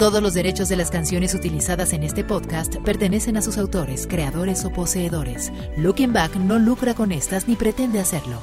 Todos los derechos de las canciones utilizadas en este podcast pertenecen a sus autores, creadores o poseedores. Looking Back no lucra con estas ni pretende hacerlo.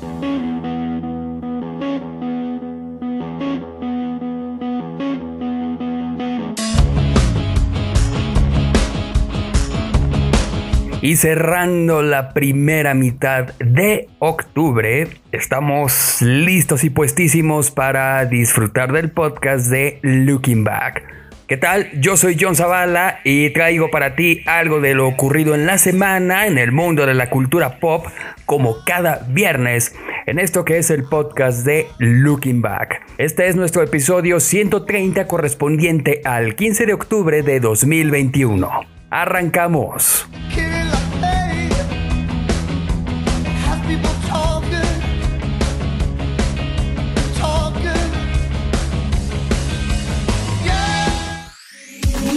Y cerrando la primera mitad de octubre, estamos listos y puestísimos para disfrutar del podcast de Looking Back. ¿Qué tal? Yo soy John Zavala y traigo para ti algo de lo ocurrido en la semana en el mundo de la cultura pop, como cada viernes, en esto que es el podcast de Looking Back. Este es nuestro episodio 130 correspondiente al 15 de octubre de 2021. Arrancamos.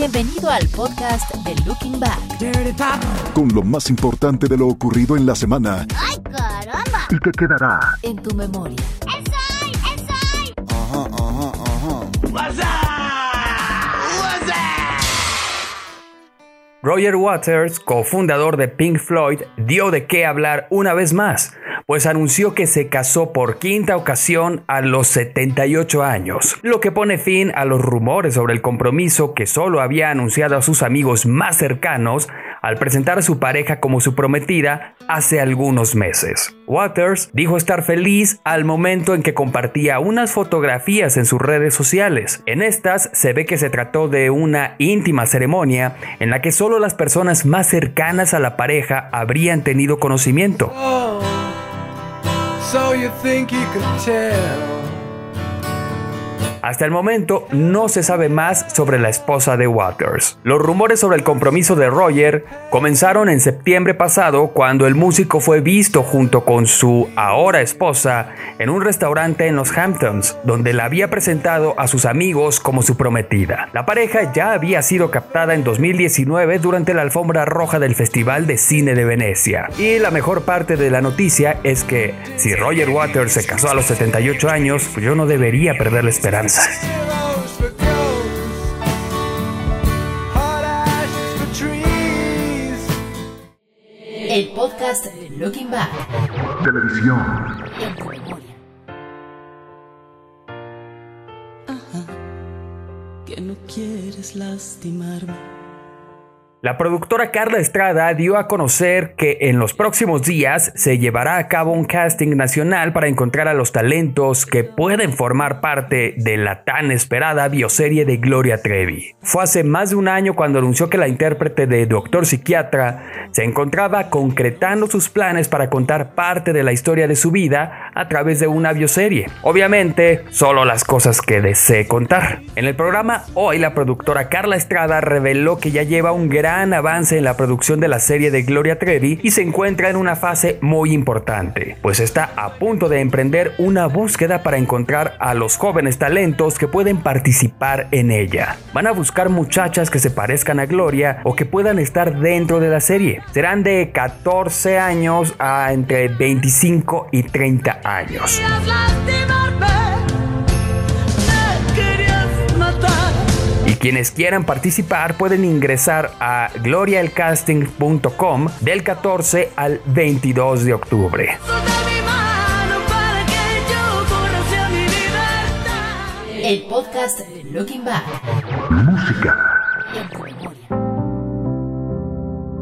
Bienvenido al podcast de Looking Back. Con lo más importante de lo ocurrido en la semana. ¡Ay, caramba! Y que quedará En tu memoria. ¡Esoy! ¡Esoy! Roger Waters, cofundador de Pink Floyd, dio de qué hablar una vez más, pues anunció que se casó por quinta ocasión a los 78 años, lo que pone fin a los rumores sobre el compromiso que solo había anunciado a sus amigos más cercanos al presentar a su pareja como su prometida hace algunos meses. Waters dijo estar feliz al momento en que compartía unas fotografías en sus redes sociales. En estas se ve que se trató de una íntima ceremonia en la que solo las personas más cercanas a la pareja habrían tenido conocimiento. Tell? Hasta el momento no se sabe más sobre la esposa de Waters. Los rumores sobre el compromiso de Roger comenzaron en septiembre pasado cuando el músico fue visto junto con su ahora esposa en un restaurante en los Hamptons, donde la había presentado a sus amigos como su prometida. La pareja ya había sido captada en 2019 durante la alfombra roja del Festival de Cine de Venecia. Y la mejor parte de la noticia es que si Roger Waters se casó a los 78 años, pues yo no debería perder la esperanza. Zeros for ghosts, hot ashes for trees. El podcast de Looking Back. televisión. En tu memoria. que no quieres lastimarme. La productora Carla Estrada dio a conocer que en los próximos días se llevará a cabo un casting nacional para encontrar a los talentos que pueden formar parte de la tan esperada bioserie de Gloria Trevi. Fue hace más de un año cuando anunció que la intérprete de Doctor Psiquiatra se encontraba concretando sus planes para contar parte de la historia de su vida a través de una bioserie. Obviamente, solo las cosas que desee contar. En el programa hoy la productora Carla Estrada reveló que ya lleva un gran avance en la producción de la serie de Gloria Trevi y se encuentra en una fase muy importante, pues está a punto de emprender una búsqueda para encontrar a los jóvenes talentos que pueden participar en ella. Van a buscar muchachas que se parezcan a Gloria o que puedan estar dentro de la serie. Serán de 14 años a entre 25 y 30 años. Y quienes quieran participar pueden ingresar a gloriaelcasting.com del 14 al 22 de octubre. El podcast de Looking Back. Música.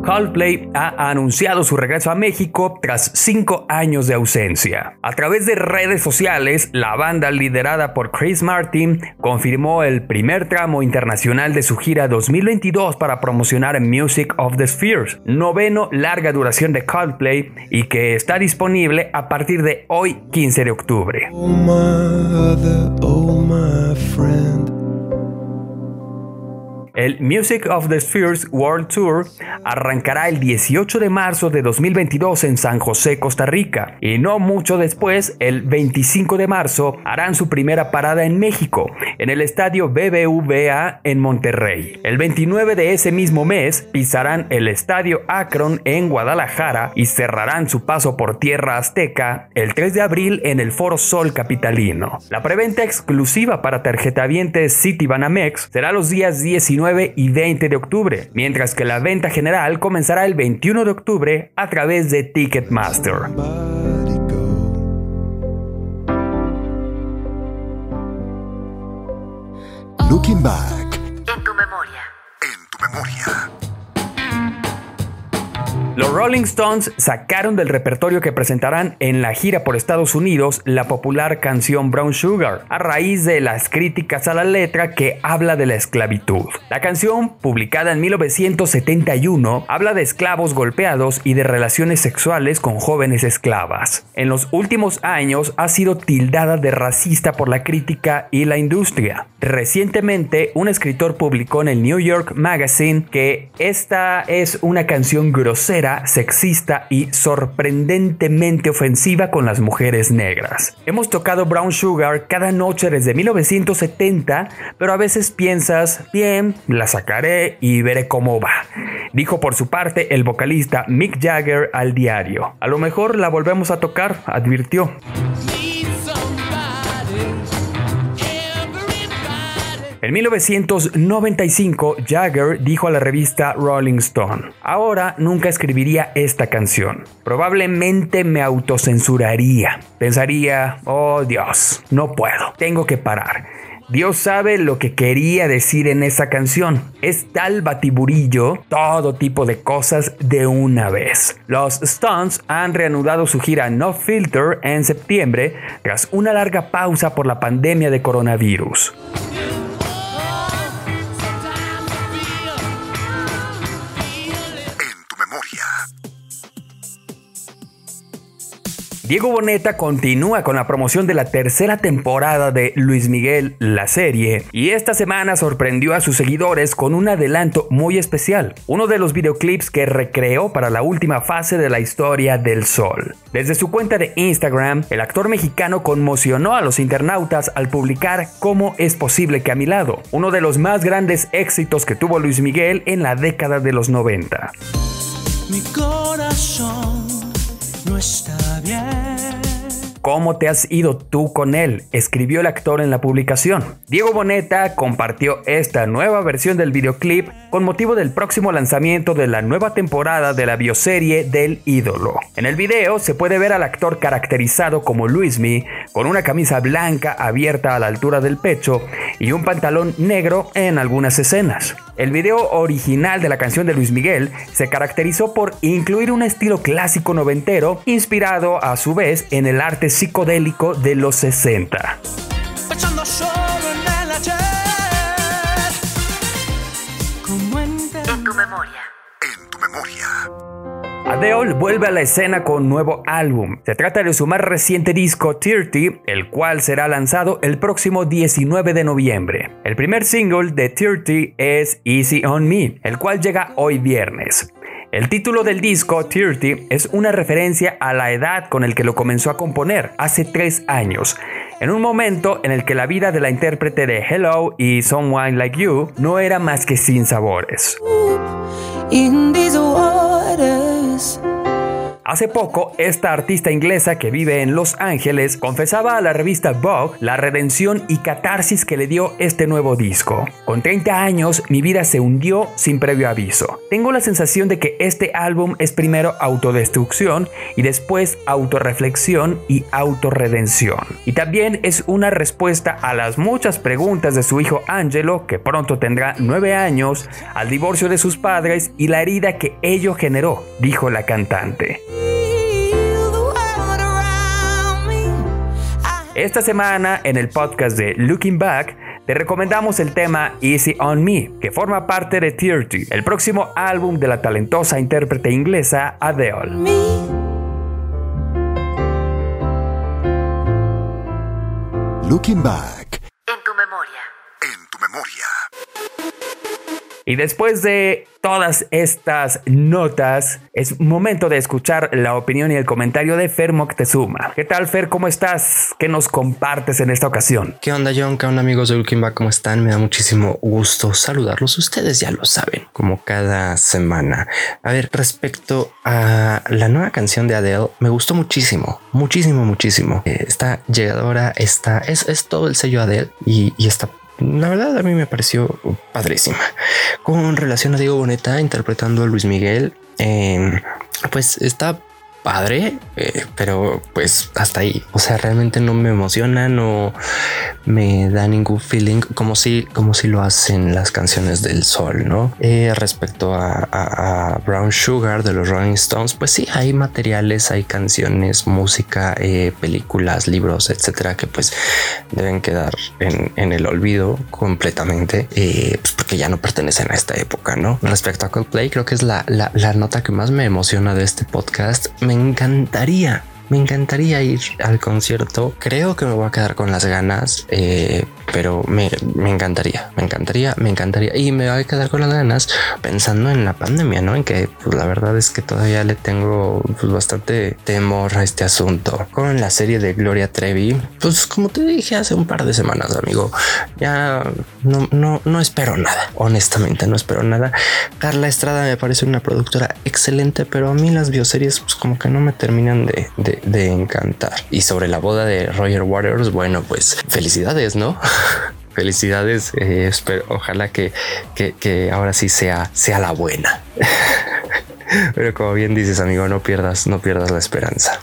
Coldplay ha anunciado su regreso a México tras cinco años de ausencia. A través de redes sociales, la banda liderada por Chris Martin confirmó el primer tramo internacional de su gira 2022 para promocionar Music of the Spheres, noveno larga duración de Coldplay y que está disponible a partir de hoy 15 de octubre. Oh my oh my. El Music of the Spheres World Tour arrancará el 18 de marzo de 2022 en San José, Costa Rica, y no mucho después, el 25 de marzo, harán su primera parada en México, en el estadio BBVA en Monterrey. El 29 de ese mismo mes, pisarán el estadio Akron en Guadalajara y cerrarán su paso por tierra azteca el 3 de abril en el Foro Sol Capitalino. La preventa exclusiva para tarjetavientes City Banamex será los días 19 y 20 de octubre, mientras que la venta general comenzará el 21 de octubre a través de Ticketmaster. Looking Back. En tu memoria. En tu memoria. Los Rolling Stones sacaron del repertorio que presentarán en la gira por Estados Unidos la popular canción Brown Sugar, a raíz de las críticas a la letra que habla de la esclavitud. La canción, publicada en 1971, habla de esclavos golpeados y de relaciones sexuales con jóvenes esclavas. En los últimos años ha sido tildada de racista por la crítica y la industria. Recientemente, un escritor publicó en el New York Magazine que esta es una canción grosera, sexista y sorprendentemente ofensiva con las mujeres negras. Hemos tocado Brown Sugar cada noche desde 1970, pero a veces piensas, bien, la sacaré y veré cómo va. Dijo por su parte el vocalista Mick Jagger al diario. A lo mejor la volvemos a tocar, advirtió. En 1995, Jagger dijo a la revista Rolling Stone, ahora nunca escribiría esta canción. Probablemente me autocensuraría. Pensaría, oh Dios, no puedo, tengo que parar. Dios sabe lo que quería decir en esa canción. Es tal batiburillo, todo tipo de cosas de una vez. Los Stones han reanudado su gira No Filter en septiembre tras una larga pausa por la pandemia de coronavirus. Diego Boneta continúa con la promoción de la tercera temporada de Luis Miguel, la serie, y esta semana sorprendió a sus seguidores con un adelanto muy especial, uno de los videoclips que recreó para la última fase de la historia del Sol. Desde su cuenta de Instagram, el actor mexicano conmocionó a los internautas al publicar Cómo es posible que a mi lado, uno de los más grandes éxitos que tuvo Luis Miguel en la década de los 90. Mi corazón no está bien. ¿Cómo te has ido tú con él? Escribió el actor en la publicación. Diego Boneta compartió esta nueva versión del videoclip con motivo del próximo lanzamiento de la nueva temporada de la bioserie del ídolo. En el video se puede ver al actor caracterizado como Luismi con una camisa blanca abierta a la altura del pecho y un pantalón negro en algunas escenas. El video original de la canción de Luis Miguel se caracterizó por incluir un estilo clásico noventero inspirado a su vez en el arte psicodélico de los 60. Pensando solo en el ayer. Como en En tu memoria. En tu memoria. Adele vuelve a la escena con nuevo álbum. Se trata de su más reciente disco 30, el cual será lanzado el próximo 19 de noviembre. El primer single de 30 es Easy on Me, el cual llega hoy viernes. El título del disco, 30, es una referencia a la edad con el que lo comenzó a componer, hace tres años, en un momento en el que la vida de la intérprete de Hello y Someone Like You no era más que sin sabores. us. Hace poco, esta artista inglesa que vive en Los Ángeles confesaba a la revista Vogue la redención y catarsis que le dio este nuevo disco. Con 30 años, mi vida se hundió sin previo aviso. Tengo la sensación de que este álbum es primero autodestrucción y después autorreflexión y autorredención. Y también es una respuesta a las muchas preguntas de su hijo Angelo, que pronto tendrá 9 años, al divorcio de sus padres y la herida que ello generó, dijo la cantante. Esta semana en el podcast de Looking Back te recomendamos el tema Easy on Me, que forma parte de 30, el próximo álbum de la talentosa intérprete inglesa Adele. me. Looking Back. Y después de todas estas notas, es momento de escuchar la opinión y el comentario de Fer Moctezuma. ¿Qué tal, Fer? ¿Cómo estás? ¿Qué nos compartes en esta ocasión? ¿Qué onda, John? ¿Qué onda, amigos de Back? ¿Cómo están? Me da muchísimo gusto saludarlos. Ustedes ya lo saben, como cada semana. A ver, respecto a la nueva canción de Adele, me gustó muchísimo, muchísimo, muchísimo. Eh, está llegadora, está, es, es todo el sello Adele y, y está la verdad a mí me pareció padrísima. Con relación a Diego Boneta interpretando a Luis Miguel, eh, pues está padre, eh, pero pues hasta ahí. O sea, realmente no me emociona, no me da ningún feeling como si, como si lo hacen las canciones del sol, no? Eh, respecto a, Brown Sugar de los Rolling Stones, pues sí, hay materiales, hay canciones, música, eh, películas, libros, etcétera, que pues deben quedar en, el olvido completamente, pues porque ya no pertenecen a esta época, no? Respecto a Coldplay, creo que es la nota que más me emociona de este podcast. Me encantaría me encantaría ir al concierto. Creo que me voy a quedar con las ganas, eh, pero me, me encantaría, me encantaría, me encantaría. Y me voy a quedar con las ganas pensando en la pandemia, ¿no? En que pues, la verdad es que todavía le tengo pues, bastante temor a este asunto. Con la serie de Gloria Trevi, pues como te dije hace un par de semanas, amigo, ya no, no, no espero nada. Honestamente, no espero nada. Carla Estrada me parece una productora excelente, pero a mí las bioseries pues como que no me terminan de, de- de encantar. Y sobre la boda de Roger Waters, bueno, pues felicidades, ¿no? Felicidades, eh, espero, ojalá que, que, que ahora sí sea, sea la buena. Pero como bien dices, amigo, no pierdas, no pierdas la esperanza.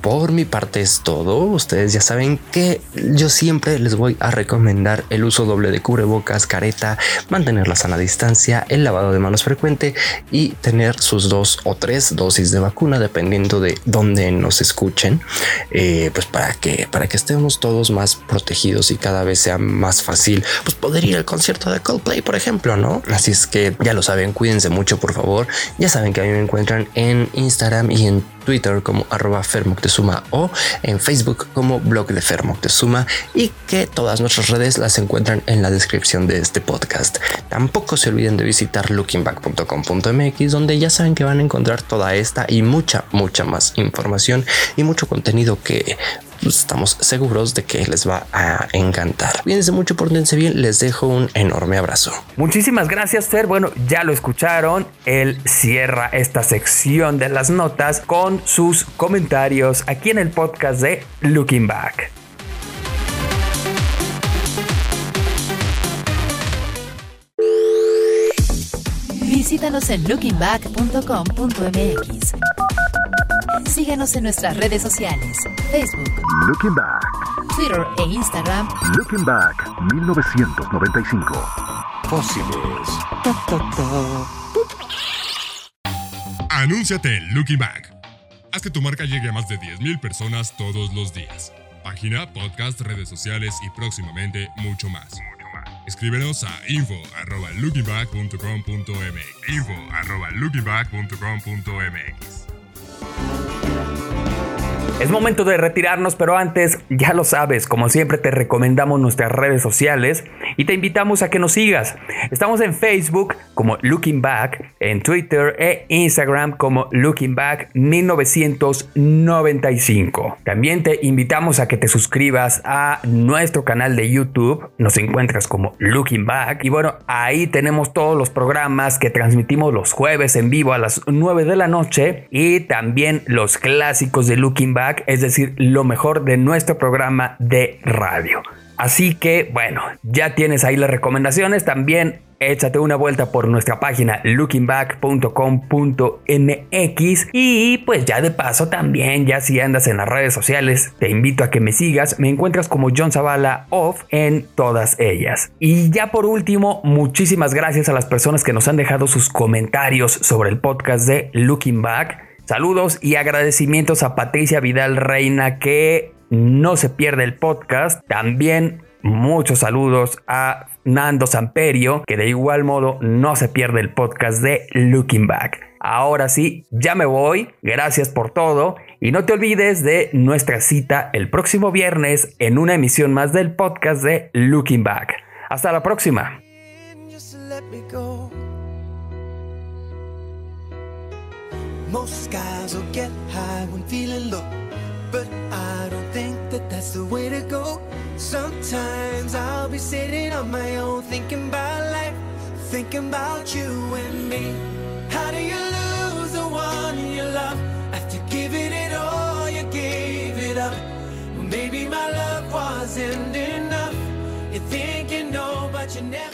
Por mi parte es todo. Ustedes ya saben que yo siempre les voy a recomendar el uso doble de cubrebocas, careta, mantener la sana distancia, el lavado de manos frecuente y tener sus dos o tres dosis de vacuna, dependiendo de dónde nos escuchen, eh, pues para que para que estemos todos más protegidos y cada vez sea más fácil, pues poder ir al concierto de Coldplay, por ejemplo, ¿no? Así es que ya lo saben, cuídense mucho, por favor. Ya saben que a mí me encuentran en Instagram y en Twitter como arroba Fermoctezuma o en Facebook como blog de Fermoctezuma y que todas nuestras redes las encuentran en la descripción de este podcast. Tampoco se olviden de visitar lookingback.com.mx donde ya saben que van a encontrar toda esta y mucha, mucha más información y mucho contenido que pues, estamos seguros de que les va a encantar. Cuídense mucho, pórtense bien, les dejo un enorme abrazo. Muchísimas gracias, Fer. Bueno, ya lo escucharon. Él cierra esta sección de las notas con sus comentarios aquí en el podcast de Looking Back. Visítanos en lookingback.com.mx. Síguenos en nuestras redes sociales, Facebook, Looking Back, Twitter e Instagram Looking Back 1995. Fósiles. Anúnciate en Looking Back. Haz que tu marca llegue a más de 10.000 personas todos los días. Página, podcast, redes sociales y próximamente mucho más. Escríbenos a info.lookingback.com.mx info.lookingback.com.mx Es momento de retirarnos, pero antes, ya lo sabes, como siempre te recomendamos nuestras redes sociales y te invitamos a que nos sigas. Estamos en Facebook como Looking Back, en Twitter e Instagram como Looking Back 1995. También te invitamos a que te suscribas a nuestro canal de YouTube, nos encuentras como Looking Back y bueno, ahí tenemos todos los programas que transmitimos los jueves en vivo a las 9 de la noche y también los clásicos de Looking Back, es decir, lo mejor de nuestro programa de radio. Así que bueno, ya tienes ahí las recomendaciones. También échate una vuelta por nuestra página lookingback.com.mx y pues ya de paso también, ya si andas en las redes sociales, te invito a que me sigas. Me encuentras como John Zavala Off en todas ellas. Y ya por último, muchísimas gracias a las personas que nos han dejado sus comentarios sobre el podcast de Looking Back. Saludos y agradecimientos a Patricia Vidal Reina que no se pierde el podcast. También muchos saludos a Nando Samperio que de igual modo no se pierde el podcast de Looking Back. Ahora sí, ya me voy. Gracias por todo. Y no te olvides de nuestra cita el próximo viernes en una emisión más del podcast de Looking Back. Hasta la próxima. Most guys will get high when feeling low, but I don't think that that's the way to go. Sometimes I'll be sitting on my own, thinking about life, thinking about you and me. How do you lose the one you love after giving it all? You gave it up. Maybe my love wasn't enough. You think you know, but you never.